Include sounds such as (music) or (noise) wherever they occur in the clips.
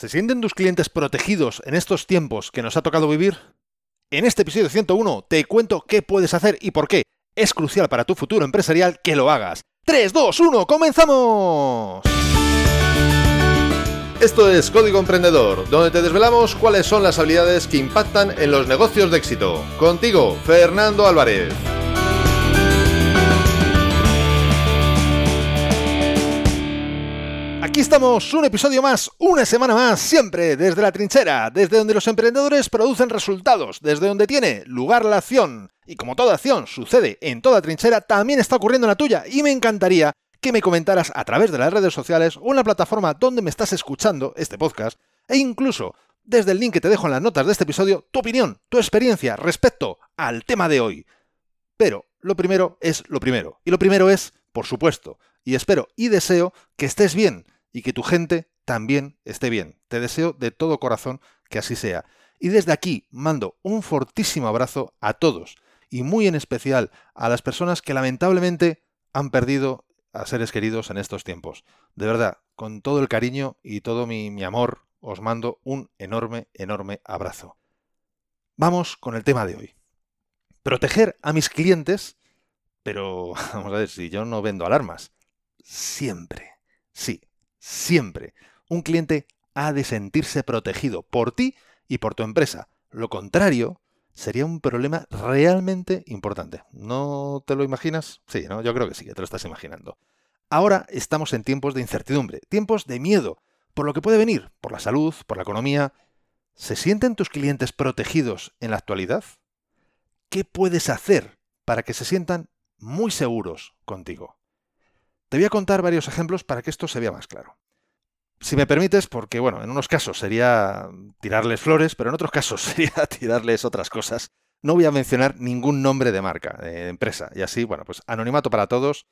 ¿Se sienten tus clientes protegidos en estos tiempos que nos ha tocado vivir? En este episodio 101 te cuento qué puedes hacer y por qué es crucial para tu futuro empresarial que lo hagas. 3, 2, 1, comenzamos. Esto es Código Emprendedor, donde te desvelamos cuáles son las habilidades que impactan en los negocios de éxito. Contigo, Fernando Álvarez. Aquí estamos, un episodio más, una semana más, siempre desde la trinchera, desde donde los emprendedores producen resultados, desde donde tiene lugar la acción. Y como toda acción sucede en toda trinchera, también está ocurriendo en la tuya, y me encantaría que me comentaras a través de las redes sociales o en la plataforma donde me estás escuchando este podcast, e incluso desde el link que te dejo en las notas de este episodio, tu opinión, tu experiencia respecto al tema de hoy. Pero lo primero es lo primero, y lo primero es, por supuesto, y espero y deseo que estés bien, y que tu gente también esté bien. Te deseo de todo corazón que así sea. Y desde aquí mando un fortísimo abrazo a todos y muy en especial a las personas que lamentablemente han perdido a seres queridos en estos tiempos. De verdad, con todo el cariño y todo mi, mi amor, os mando un enorme, enorme abrazo. Vamos con el tema de hoy. Proteger a mis clientes, pero (laughs) vamos a ver, si yo no vendo alarmas, siempre, sí, siempre. Un cliente ha de sentirse protegido por ti y por tu empresa. Lo contrario sería un problema realmente importante. ¿No te lo imaginas? Sí, ¿no? Yo creo que sí, que te lo estás imaginando. Ahora estamos en tiempos de incertidumbre, tiempos de miedo, por lo que puede venir, por la salud, por la economía. ¿Se sienten tus clientes protegidos en la actualidad? ¿Qué puedes hacer para que se sientan muy seguros contigo? Te voy a contar varios ejemplos para que esto se vea más claro. Si me permites, porque bueno, en unos casos sería tirarles flores, pero en otros casos (laughs) sería tirarles otras cosas. No voy a mencionar ningún nombre de marca, de empresa, y así, bueno, pues anonimato para todos.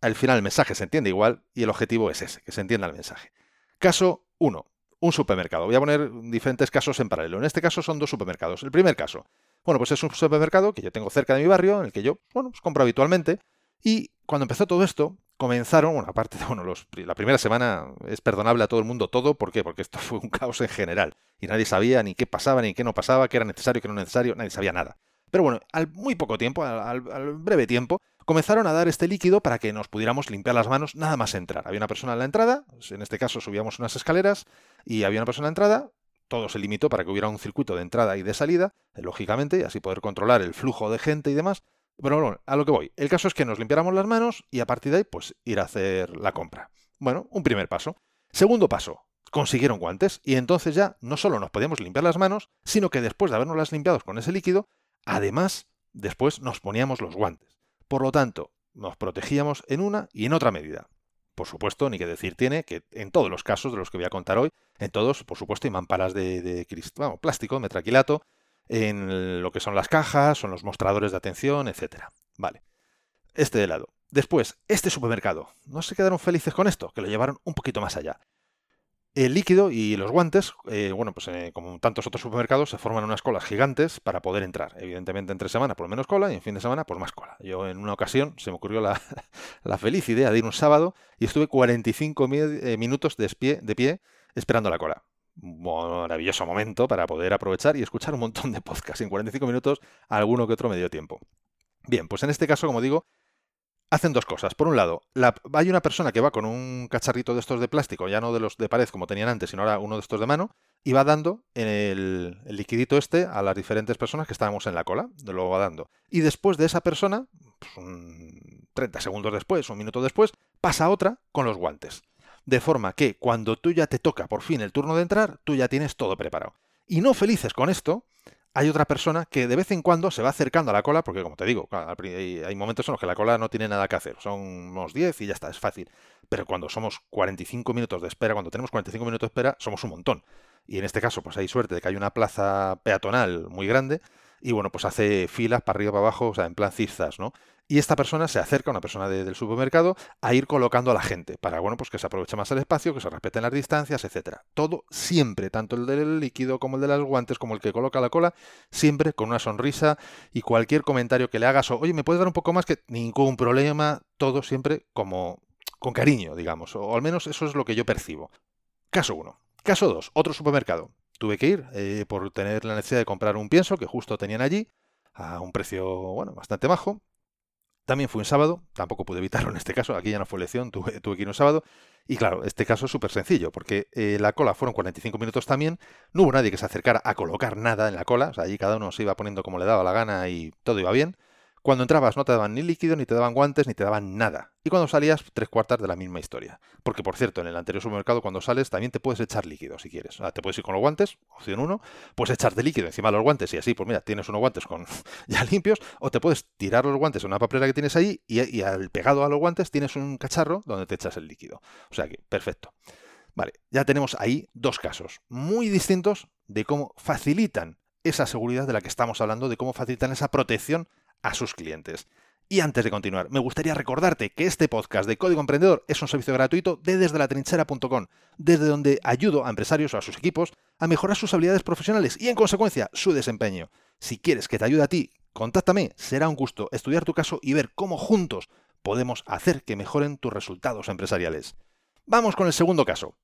Al final el mensaje se entiende igual y el objetivo es ese, que se entienda el mensaje. Caso 1. Un supermercado. Voy a poner diferentes casos en paralelo. En este caso son dos supermercados. El primer caso. Bueno, pues es un supermercado que yo tengo cerca de mi barrio, en el que yo, bueno, pues compro habitualmente. Y cuando empezó todo esto, comenzaron, bueno, aparte de, (laughs) bueno, los, la primera semana es perdonable a todo el mundo todo, ¿por qué? Porque esto (laughs) fue un caos en general y nadie sabía ni qué pasaba, ni qué no pasaba, qué era necesario, qué no era necesario, nadie sabía nada. Pero bueno, al muy poco tiempo, al, breve tiempo, comenzaron a dar este líquido para que nos pudiéramos limpiar las manos nada más entrar. Había una persona en la entrada, en este caso subíamos unas escaleras y había una persona en la entrada, todo se limitó para que hubiera un circuito de entrada y de salida, lógicamente, y así poder controlar el flujo de gente y demás. Bueno, a lo que voy. El caso es que nos limpiáramos las manos y a partir de ahí, pues ir a hacer la compra. Bueno, un primer paso. Segundo paso, consiguieron guantes y entonces ya no solo nos podíamos limpiar las manos, sino que después de habernos las limpiado con ese líquido, además, después nos poníamos los guantes. Por lo tanto, nos protegíamos en una y en otra medida. Por supuesto, ni que decir tiene que en todos los casos de los que voy a contar hoy, en todos, por supuesto, hay mamparas de, de plástico, metraquilato, en lo que son las cajas, son los mostradores de atención, etc. Vale. Este de lado. Después, este supermercado. ¿No se quedaron felices con esto? Que lo llevaron un poquito más allá. El líquido y los guantes, eh, bueno, pues eh, como tantos otros supermercados, se forman unas colas gigantes para poder entrar. Evidentemente, entre semana por menos cola y en fin de semana por más cola. Yo en una ocasión se me ocurrió la, (laughs) feliz idea de ir un sábado y estuve 45 eh, minutos de pie, de pie esperando la cola maravilloso momento para poder aprovechar y escuchar un montón de podcasts en 45 minutos, alguno que otro medio tiempo. Bien, pues en este caso, como digo, hacen dos cosas. Por un lado, hay una persona que va con un cacharrito de estos de plástico, ya no de los de pared como tenían antes, sino ahora uno de estos de mano, y va dando el, el liquidito este a las diferentes personas que estábamos en la cola, lo va dando. Y después de esa persona, pues 30 segundos después, un minuto después, pasa otra con los guantes de forma que cuando tú ya te toca por fin el turno de entrar, tú ya tienes todo preparado. Y no felices con esto, hay otra persona que de vez en cuando se va acercando a la cola, porque como te digo, hay momentos en los que la cola no tiene nada que hacer, son unos 10 y ya está, es fácil. Pero cuando somos 45 minutos de espera, cuando tenemos 45 minutos de espera, somos un montón. Y en este caso, pues hay suerte de que hay una plaza peatonal muy grande, y bueno, pues hace filas para arriba, para abajo, o sea, en plan cistas, ¿no? Y esta persona se acerca, una persona del supermercado, a ir colocando a la gente para, bueno, pues que se aproveche más el espacio, que se respeten las distancias, etcétera. Todo siempre, tanto el del líquido como el de los guantes, como el que coloca la cola, siempre con una sonrisa y cualquier comentario que le hagas o, oye, ¿me puedes dar un poco más? Que ningún problema, todo siempre como con cariño, digamos, o al menos eso es lo que yo percibo. Caso 1. Caso 2, otro supermercado. Tuve que ir eh, por tener la necesidad de comprar un pienso que justo tenían allí a un precio bueno, bastante bajo. También fui un sábado, tampoco pude evitarlo en este caso, aquí ya no fue elección, tuve, tuve que ir un sábado. Y claro, este caso es súper sencillo, porque eh, la cola fueron 45 minutos también, no hubo nadie que se acercara a colocar nada en la cola, o sea, allí cada uno se iba poniendo como le daba la gana y todo iba bien. Cuando entrabas no te daban ni líquido, ni te daban guantes, ni te daban nada. Y cuando salías, tres cuartas de la misma historia. Porque, por cierto, en el anterior supermercado, cuando sales, también te puedes echar líquido si quieres. Sea, te puedes ir con los guantes, opción 1, puedes echarte líquido encima de los guantes y así, pues mira, tienes unos guantes con (laughs) ya limpios, o te puedes tirar los guantes en una papelera que tienes ahí y, y al pegado a los guantes tienes un cacharro donde te echas el líquido. O sea que, perfecto. Vale, ya tenemos ahí dos casos muy distintos de cómo facilitan esa seguridad de la que estamos hablando, de cómo facilitan esa protección a sus clientes. Y antes de continuar, me gustaría recordarte que este podcast de Código Emprendedor es un servicio gratuito de desde la trinchera.com, desde donde ayudo a empresarios o a sus equipos a mejorar sus habilidades profesionales y en consecuencia su desempeño. Si quieres que te ayude a ti, contáctame, será un gusto estudiar tu caso y ver cómo juntos podemos hacer que mejoren tus resultados empresariales. Vamos con el segundo caso.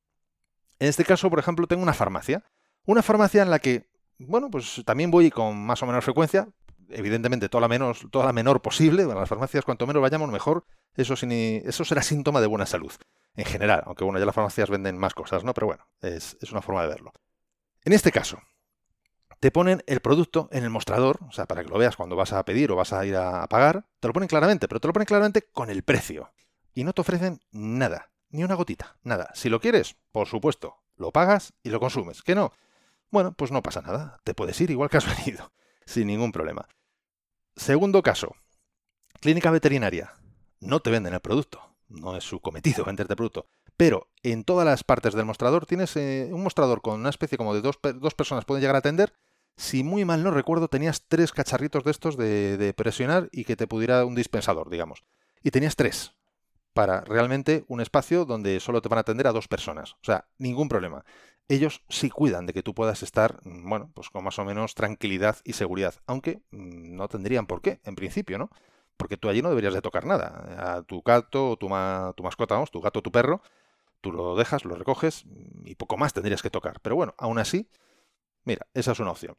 En este caso, por ejemplo, tengo una farmacia. Una farmacia en la que, bueno, pues también voy con más o menos frecuencia, evidentemente toda la, menos, toda la menor posible, bueno, las farmacias cuanto menos vayamos mejor, eso, eso será síntoma de buena salud, en general, aunque bueno, ya las farmacias venden más cosas, ¿no? Pero bueno, es, es una forma de verlo. En este caso, te ponen el producto en el mostrador, o sea, para que lo veas cuando vas a pedir o vas a ir a pagar, te lo ponen claramente, pero te lo ponen claramente con el precio. Y no te ofrecen nada, ni una gotita, nada. Si lo quieres, por supuesto, lo pagas y lo consumes. ¿Que no? Bueno, pues no pasa nada, te puedes ir igual que has (laughs) venido, sin ningún problema. Segundo caso, clínica veterinaria. No te venden el producto, no es su cometido venderte el producto. Pero en todas las partes del mostrador tienes eh, un mostrador con una especie como de dos, personas pueden llegar a atender. Si muy mal no recuerdo, tenías tres cacharritos de estos de, de presionar y que te pudiera un dispensador, digamos. Y tenías tres para realmente un espacio donde solo te van a atender a dos personas. O sea, ningún problema ellos sí cuidan de que tú puedas estar, mm, bueno, pues con más o menos tranquilidad y seguridad, aunque mm, no tendrían por qué, en principio, ¿no? Porque tú allí no deberías de tocar nada. A tu gato tu, tu mascota, vamos, tu gato tu perro, tú lo dejas, lo recoges y poco más tendrías que tocar. Pero bueno, aún así, mira, esa es una opción.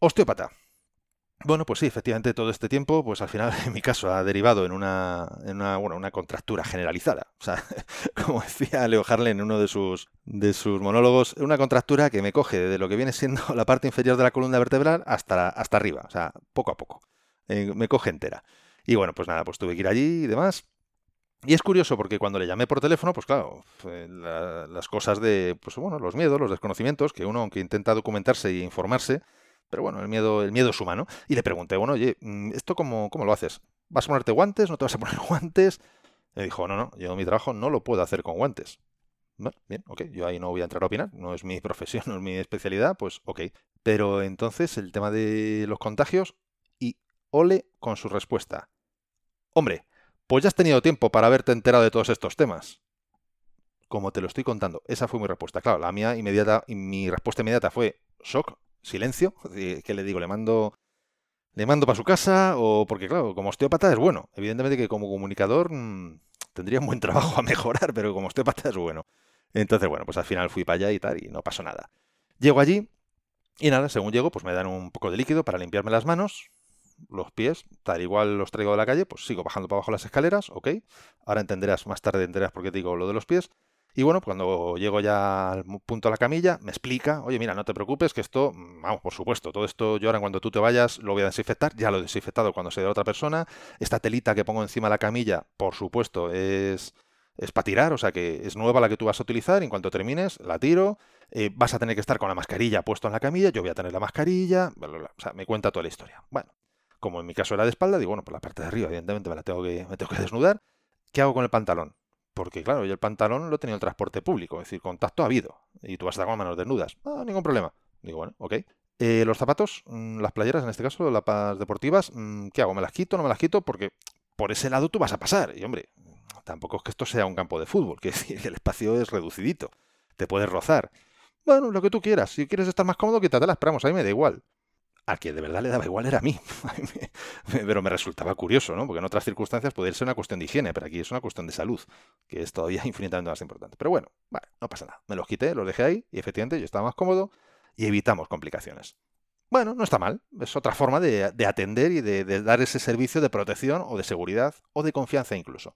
Osteópata. Bueno, pues sí, efectivamente todo este tiempo, pues al final (laughs) en mi caso ha derivado en una, en una, bueno, una contractura generalizada. O sea, (laughs) como decía Leo Harley en uno de sus, de sus monólogos, una contractura que me coge de lo que viene siendo (laughs) la parte inferior de la columna vertebral hasta, hasta arriba, o sea, poco a poco. Eh, me coge entera. Y bueno, pues nada, pues tuve que ir allí y demás. Y es curioso porque cuando le llamé por teléfono, pues claro, las cosas de, pues bueno, los miedos, los desconocimientos, que uno, aunque intenta documentarse e informarse, pero bueno, el miedo, el miedo es humano. Y le pregunté, bueno, oye, mm, ¿esto cómo, cómo lo haces? ¿Vas a ponerte guantes? ¿No te vas a poner (laughs) guantes? Me dijo, no, no, yo mi trabajo no lo puedo hacer con guantes. Bueno, bien, ok, yo ahí no voy a entrar a opinar, no es mi (laughs) profesión, no es mi especialidad, pues ok. Pero entonces el tema de los contagios y ole con su respuesta. Hombre, pues ya has tenido tiempo para haberte enterado de todos estos temas. Como te lo estoy contando, esa fue mi respuesta. Claro, la mía inmediata, mi respuesta inmediata fue shock, silencio, ¿qué le digo? ¿Le mando, le mando para su casa? O porque, claro, como osteópata es bueno. Evidentemente que como comunicador mm, tendría un buen trabajo a mejorar, pero como osteópata es bueno. Entonces, bueno, pues al final fui para allá y tal, y no pasó nada. Llego allí y nada, según llego, pues me dan un poco de líquido para limpiarme las manos, los pies, tal igual los traigo de la calle, pues sigo bajando para abajo las escaleras, ok. Ahora entenderás, más tarde entenderás por qué te digo lo de los pies. Y bueno, cuando llego ya al punto de la camilla, me explica, oye, mira, no te preocupes, que esto, mm, vamos, por supuesto, todo esto yo ahora cuando tú te vayas lo voy a desinfectar, ya lo he desinfectado cuando sea de otra persona. Esta telita que pongo encima de la camilla, por supuesto, es, es para tirar, o sea que es nueva la que tú vas a utilizar, en cuanto termines, la tiro, eh, vas a tener que estar con la mascarilla puesto en la camilla, yo voy a tener la mascarilla, bla, bla, bla. o sea, me cuenta toda la historia. Bueno, como en mi caso era de espalda, digo, bueno, por la parte de arriba, evidentemente me la tengo que, me tengo que desnudar. ¿Qué hago con el pantalón? Porque, claro, yo el pantalón lo tenido el transporte público, es decir, contacto ha habido. Y tú vas a estar con manos desnudas. Ah, ningún problema. Digo, bueno, ok. Eh, los zapatos, mm, las playeras, en este caso, las deportivas, mm, ¿qué hago? ¿Me las quito? ¿No me las quito? Porque por ese lado tú vas a pasar. Y, hombre, tampoco es que esto sea un campo de fútbol, que (laughs) el espacio es reducidito. Te puedes rozar. Bueno, lo que tú quieras. Si quieres estar más cómodo, quítatelas. Esperamos, a mí me da igual. A que de verdad le daba igual era a mí. (laughs) pero me resultaba curioso, ¿no? Porque en otras circunstancias podría ser una cuestión de higiene, pero aquí es una cuestión de salud, que es todavía (laughs) infinitamente más importante. Pero bueno, vale, no pasa nada. Me los quité, los dejé ahí y efectivamente yo estaba más cómodo y evitamos complicaciones. Bueno, no está mal. Es otra forma de, atender y de, de, dar ese servicio de protección o de seguridad o de confianza incluso.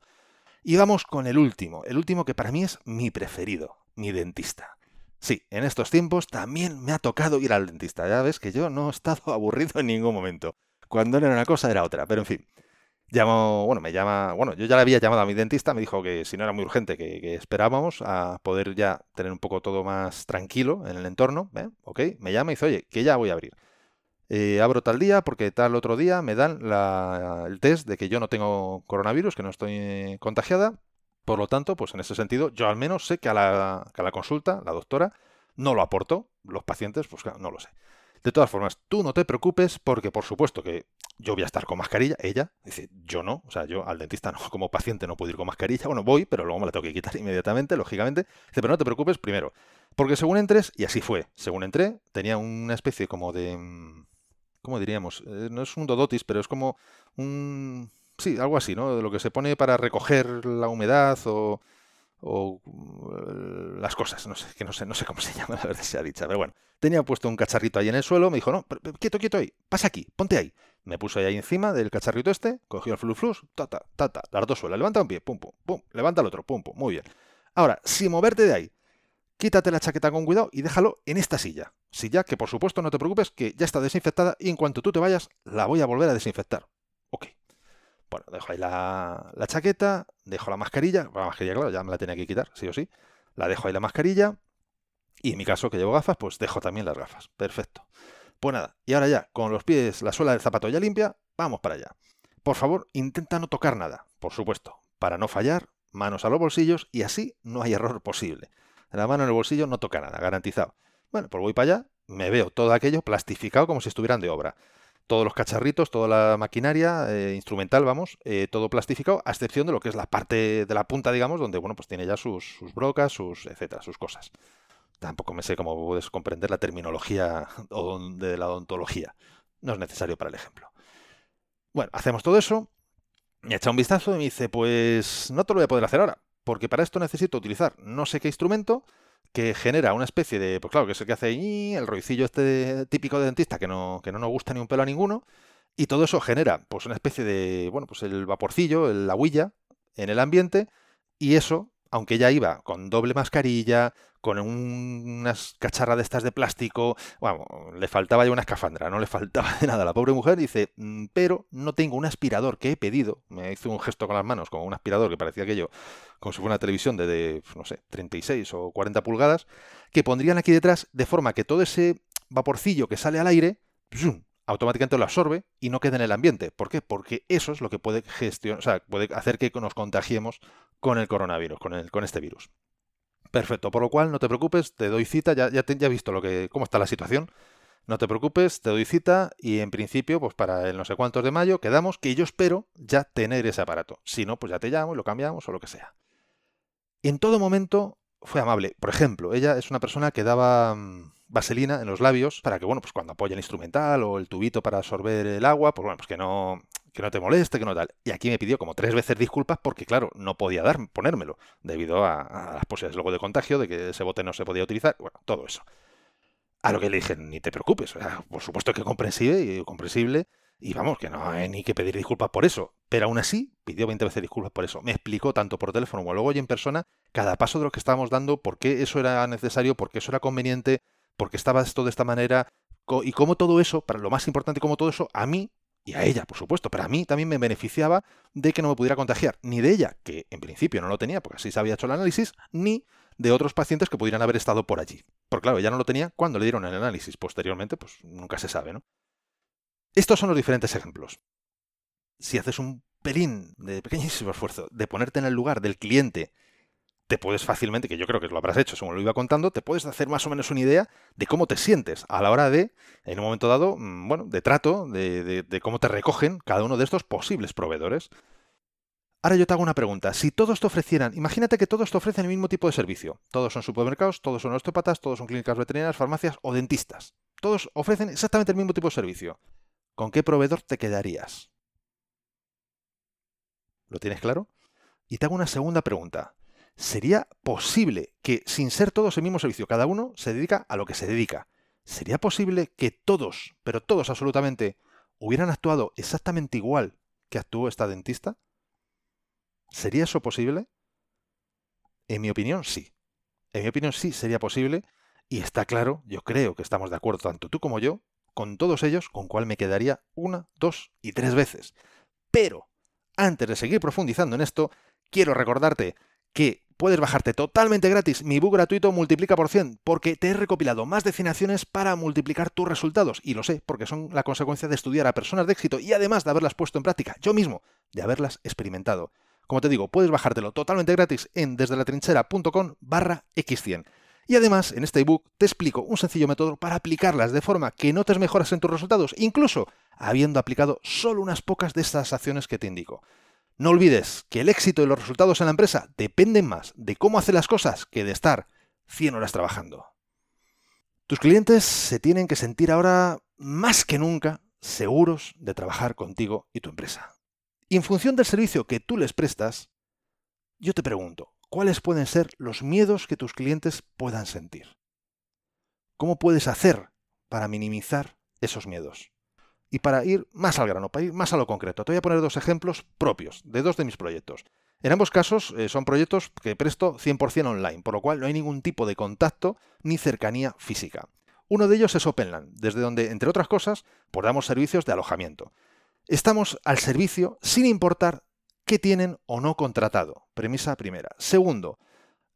Y vamos con el último, el último que para mí es mi preferido, mi dentista. Sí, en estos tiempos también me ha tocado ir al dentista. Ya ves que yo no he estado (laughs) aburrido en ningún momento. Cuando era una cosa era otra, pero en fin. Llamo, bueno, me llama, bueno, yo ya le había llamado a mi dentista, me dijo que si no era muy urgente, que, esperábamos a poder ya tener un poco todo más tranquilo en el entorno, ¿eh? Ok, me llama y dice, oye, que ya voy a abrir. Eh, abro tal día porque tal otro día me dan el test de que yo no tengo coronavirus, que no estoy contagiada. Por lo tanto, pues en ese sentido, yo al menos sé que a la, a la consulta, la doctora, no lo aporto. Los pacientes, pues no lo sé. De todas formas, tú no te preocupes porque por supuesto que yo voy a estar con mascarilla, ella dice, yo no, o sea, yo al dentista no, (laughs) como paciente no puedo ir con mascarilla, bueno, voy, pero luego me la tengo que quitar inmediatamente, lógicamente. Dice, pero no te preocupes primero, porque según entres, y así fue, según entré, tenía una especie como de, mm, ¿cómo diríamos? Eh, no es un dodotis, pero es como un... Sí, algo así, ¿no? De lo que se pone para recoger la humedad o, o eh, las cosas, no sé, que no sé, no sé cómo se (laughs) llama, la verdad sea dicha, pero bueno. Tenía puesto un cacharrito ahí en el suelo, me dijo, no, quieto, quieto ahí, pasa aquí, ponte ahí. Me puso ahí encima del cacharrito este, cogió el fluflus, ta, ta, ta, ta, las dos suelas, levanta un pie, pum, pum, pum, levanta el otro, pum, pum, muy bien. Ahora, sin moverte de ahí, quítate la chaqueta con cuidado y déjalo en esta silla. Silla que por supuesto no te preocupes que ya está desinfectada y en cuanto tú te vayas la voy a volver a desinfectar. Ok. Bueno, dejo ahí la, chaqueta, dejo la mascarilla, la mascarilla claro, ya me la tenía que quitar, sí o sí. La dejo ahí la mascarilla y en mi caso que llevo gafas, pues dejo también las gafas. Perfecto. Pues nada, y ahora ya, con los pies, la suela del zapato ya limpia, vamos para allá. Por favor, intenta no tocar nada, por supuesto, para no fallar, manos a los bolsillos y así no hay error posible la mano en el bolsillo no toca nada, garantizado. Bueno, pues voy para allá, me veo todo aquello plastificado como si estuvieran de obra. Todos los cacharritos, toda la maquinaria eh, instrumental, vamos, eh, todo plastificado, a excepción de lo que es la parte de la punta, digamos, donde, bueno, pues tiene ya sus, brocas, sus, etcétera, sus cosas. Tampoco me sé cómo puedes comprender la terminología (laughs) de la odontología. No es necesario para el ejemplo. Bueno, hacemos todo eso. Me echa un vistazo y me dice, pues no te lo voy a poder hacer ahora porque para esto necesito utilizar no sé qué instrumento que genera una especie de, pues claro, que es el que hace el roicillo este típico de dentista que no, que no nos gusta ni un pelo a ninguno, y todo eso genera pues una especie de, bueno, pues el vaporcillo, la huilla en el ambiente, y eso, aunque ya iba con doble mascarilla, con unas cacharras de estas de plástico, bueno, le faltaba ya una escafandra, no le faltaba de nada. La pobre mujer dice, mm, pero no tengo un aspirador que he pedido. Me hizo un gesto con las manos, como un aspirador que parecía aquello, como si fuera una televisión de, no sé, 36 o 40 pulgadas, que pondrían aquí detrás de forma que todo ese vaporcillo que sale al aire, automáticamente lo absorbe y no queda en el ambiente. ¿Por qué? Porque eso es lo que puede gestionar, o sea, puede hacer que nos contagiemos con el coronavirus, con, el, con este virus. Perfecto, por lo cual no te preocupes, te doy cita, ya, ya, ya he visto lo que, cómo está la situación. No te preocupes, te doy cita y en principio, pues para el no sé cuántos de mayo, quedamos que yo espero ya tener ese aparato. Si no, pues ya te llamo y lo cambiamos o lo que sea. En todo momento fue amable. Por ejemplo, ella es una persona que daba mm, vaselina en los labios para que, bueno, pues cuando apoya el instrumental o el tubito para absorber el agua, pues bueno, pues que no, que no te moleste, que no tal. Y aquí me pidió como tres veces disculpas porque, claro, no podía dar, ponérmelo, debido a, las posibilidades luego de contagio, de que ese bote no se podía utilizar, bueno, todo eso. A lo que le dije, ni te preocupes, por supuesto que comprensible y comprensible, y vamos, que no hay ni que pedir disculpas por eso. Pero aún así, pidió 20 veces disculpas por eso. Me explicó tanto por teléfono como luego y en persona cada paso de lo que estábamos dando, por qué eso era necesario, por qué eso era conveniente, por qué estaba esto de esta manera, y cómo todo eso, para lo más importante, cómo todo eso a mí y a ella, por supuesto, pero a mí también me beneficiaba de que no me pudiera contagiar, ni de ella, que en principio no lo tenía, porque así se había hecho el análisis, ni de otros pacientes que pudieran haber estado por allí. Porque claro, ya no lo tenía cuando le dieron el análisis. Posteriormente, pues nunca se sabe, ¿no? Estos son los diferentes ejemplos. Si haces un pelín de pequeñísimo esfuerzo de ponerte en el lugar del cliente te puedes fácilmente, que yo creo que lo habrás hecho según lo iba contando, te puedes hacer más o menos una idea de cómo te sientes a la hora de, en un momento dado, mm, bueno, de trato, de, de cómo te recogen cada uno de estos posibles proveedores. Ahora yo te hago una pregunta. Si todos te ofrecieran, imagínate que todos te ofrecen el mismo tipo de servicio. Todos son supermercados, todos son osteópatas, todos son clínicas veterinarias, farmacias o dentistas. Todos ofrecen exactamente el mismo tipo de servicio. ¿Con qué proveedor te quedarías? ¿Lo tienes claro? Y te hago una segunda pregunta. ¿Sería posible que, sin ser todos el mismo servicio, cada uno se dedica a lo que se dedica? ¿Sería posible que todos, pero todos absolutamente, hubieran actuado exactamente igual que actuó esta dentista? ¿Sería eso posible? En mi opinión, sí. En mi opinión, sí sería posible. Y está claro, yo creo que estamos de acuerdo, tanto tú como yo, con todos ellos, con cuál me quedaría una, dos y tres veces. Pero, antes de seguir profundizando en esto, quiero recordarte que puedes bajarte totalmente gratis mi book gratuito Multiplica por 100, porque te he recopilado más de 100 acciones para multiplicar tus resultados. Y lo sé, porque son la consecuencia de estudiar a personas de éxito y además de haberlas puesto en práctica, yo mismo, de haberlas experimentado. Como te digo, puedes bajártelo totalmente gratis en desde barra x100. Y además, en este ebook te explico un sencillo método para aplicarlas de forma que notes mejoras en tus resultados, incluso habiendo aplicado solo unas pocas de estas acciones que te indico. No olvides que el éxito y los resultados en la empresa dependen más de cómo hace las cosas que de estar 100 horas trabajando. Tus clientes se tienen que sentir ahora más que nunca seguros de trabajar contigo y tu empresa. Y en función del servicio que tú les prestas, yo te pregunto, ¿cuáles pueden ser los miedos que tus clientes puedan sentir? ¿Cómo puedes hacer para minimizar esos miedos? Y para ir más al grano, para ir más a lo concreto, te voy a poner dos ejemplos propios de dos de mis proyectos. En ambos casos eh, son proyectos que presto 100% online, por lo cual no hay ningún tipo de contacto ni cercanía física. Uno de ellos es Openland, desde donde, entre otras cosas, pues damos servicios de alojamiento. Estamos al servicio sin importar qué tienen o no contratado. Premisa primera. Segundo,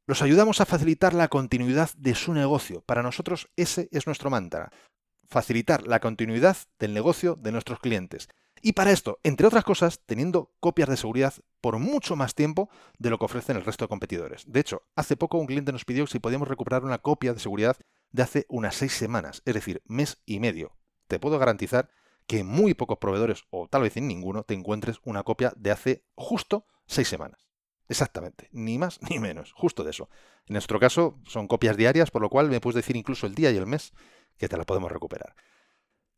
los ayudamos a facilitar la continuidad de su negocio. Para nosotros ese es nuestro mantra. Facilitar la continuidad del negocio de nuestros clientes. Y para esto, entre otras cosas, teniendo copias de seguridad por mucho más tiempo de lo que ofrecen el resto de competidores. De hecho, hace poco un cliente nos pidió si podíamos recuperar una copia de seguridad de hace unas seis semanas, es decir, mes y medio. Te puedo garantizar que en muy pocos proveedores, o tal vez en ninguno, te encuentres una copia de hace justo seis semanas. Exactamente, ni más ni menos, justo de eso. En nuestro caso son copias diarias, por lo cual me puedes decir incluso el día y el mes que te la podemos recuperar.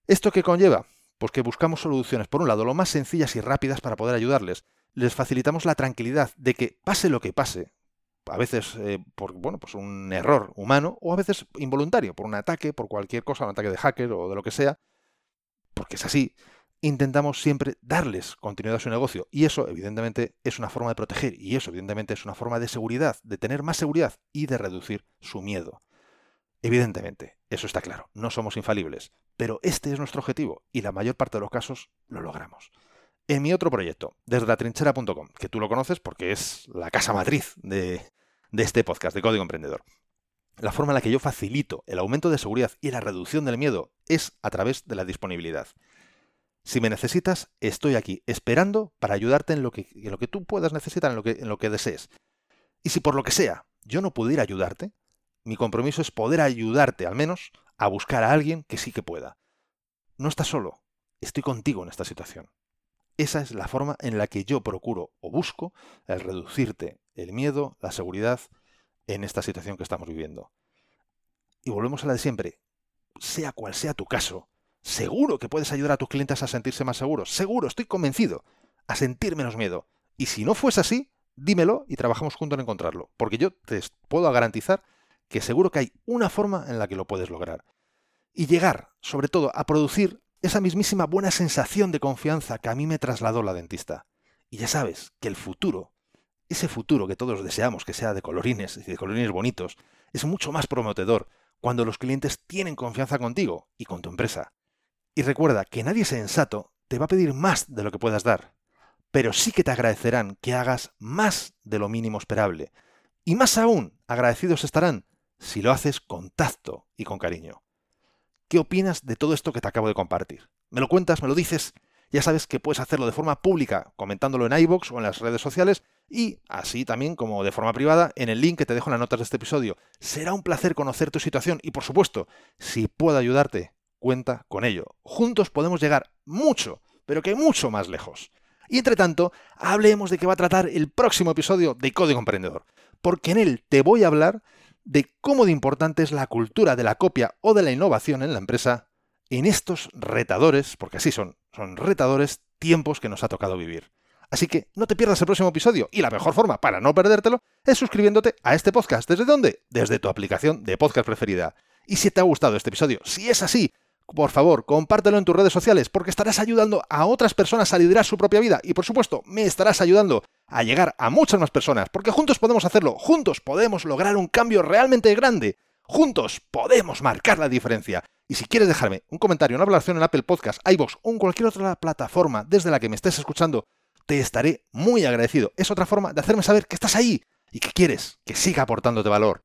¿Esto qué conlleva? Pues que buscamos soluciones, por un lado, lo más sencillas y rápidas para poder ayudarles. Les facilitamos la tranquilidad de que pase lo que pase, a veces eh, por bueno, pues un error humano o a veces involuntario, por un ataque, por cualquier cosa, un ataque de hacker o de lo que sea, porque es así, intentamos siempre darles continuidad a su negocio. Y eso, evidentemente, es una forma de proteger. Y eso, evidentemente, es una forma de seguridad, de tener más seguridad y de reducir su miedo. Evidentemente, eso está claro, no somos infalibles. Pero este es nuestro objetivo y la mayor parte de los casos lo logramos. En mi otro proyecto, desde la trinchera.com, que tú lo conoces porque es la casa matriz de, este podcast de Código Emprendedor. La forma en la que yo facilito el aumento de seguridad y la reducción del miedo es a través de la disponibilidad. Si me necesitas, estoy aquí, esperando para ayudarte en lo que, tú puedas necesitar, en lo que desees. Y si por lo que sea yo no pudiera ayudarte, mi compromiso es poder ayudarte al menos a buscar a alguien que sí que pueda. No estás solo, estoy contigo en esta situación. Esa es la forma en la que yo procuro o busco el reducirte el miedo, la seguridad en esta situación que estamos viviendo. Y volvemos a la de siempre. Sea cual sea tu caso, seguro que puedes ayudar a tus clientes a sentirse más seguros. Seguro, estoy convencido. A sentir menos miedo. Y si no fuese así, dímelo y trabajamos juntos en encontrarlo. Porque yo te puedo garantizar que seguro que hay una forma en la que lo puedes lograr. Y llegar, sobre todo, a producir esa mismísima buena sensación de confianza que a mí me trasladó la dentista. Y ya sabes que el futuro ese futuro que todos deseamos que sea de colorines y de colorines bonitos es mucho más prometedor cuando los clientes tienen confianza contigo y con tu empresa. Y recuerda que nadie sensato te va a pedir más de lo que puedas dar, pero sí que te agradecerán que hagas más de lo mínimo esperable. Y más aún, agradecidos estarán si lo haces con tacto y con cariño. ¿Qué opinas de todo esto que te acabo de compartir? ¿Me lo cuentas? ¿Me lo dices? Ya sabes que puedes hacerlo de forma pública comentándolo en iBox o en las redes sociales y así también como de forma privada en el link que te dejo en las notas de este episodio. Será un placer conocer tu situación y por supuesto, si puedo ayudarte, cuenta con ello. Juntos podemos llegar mucho, pero que mucho más lejos. Y entre tanto, hablemos de qué va a tratar el próximo episodio de Código Emprendedor, porque en él te voy a hablar de cómo de importante es la cultura de la copia o de la innovación en la empresa en estos retadores, porque así son, son retadores tiempos que nos ha tocado vivir. Así que no te pierdas el próximo episodio y la mejor forma para no perdértelo es suscribiéndote a este podcast. ¿Desde dónde? Desde tu aplicación de podcast preferida. Y si te ha gustado este episodio, si es así, por favor, compártelo en tus redes sociales porque estarás ayudando a otras personas a liderar su propia vida y por supuesto me estarás ayudando a llegar a muchas más personas porque juntos podemos hacerlo, juntos podemos lograr un cambio realmente grande, juntos podemos marcar la diferencia. Y si quieres dejarme un comentario, una valoración en Apple Podcast, iVoox o en cualquier otra plataforma desde la que me estés escuchando, te estaré muy agradecido. Es otra forma de hacerme saber que estás ahí y que quieres que siga aportándote valor.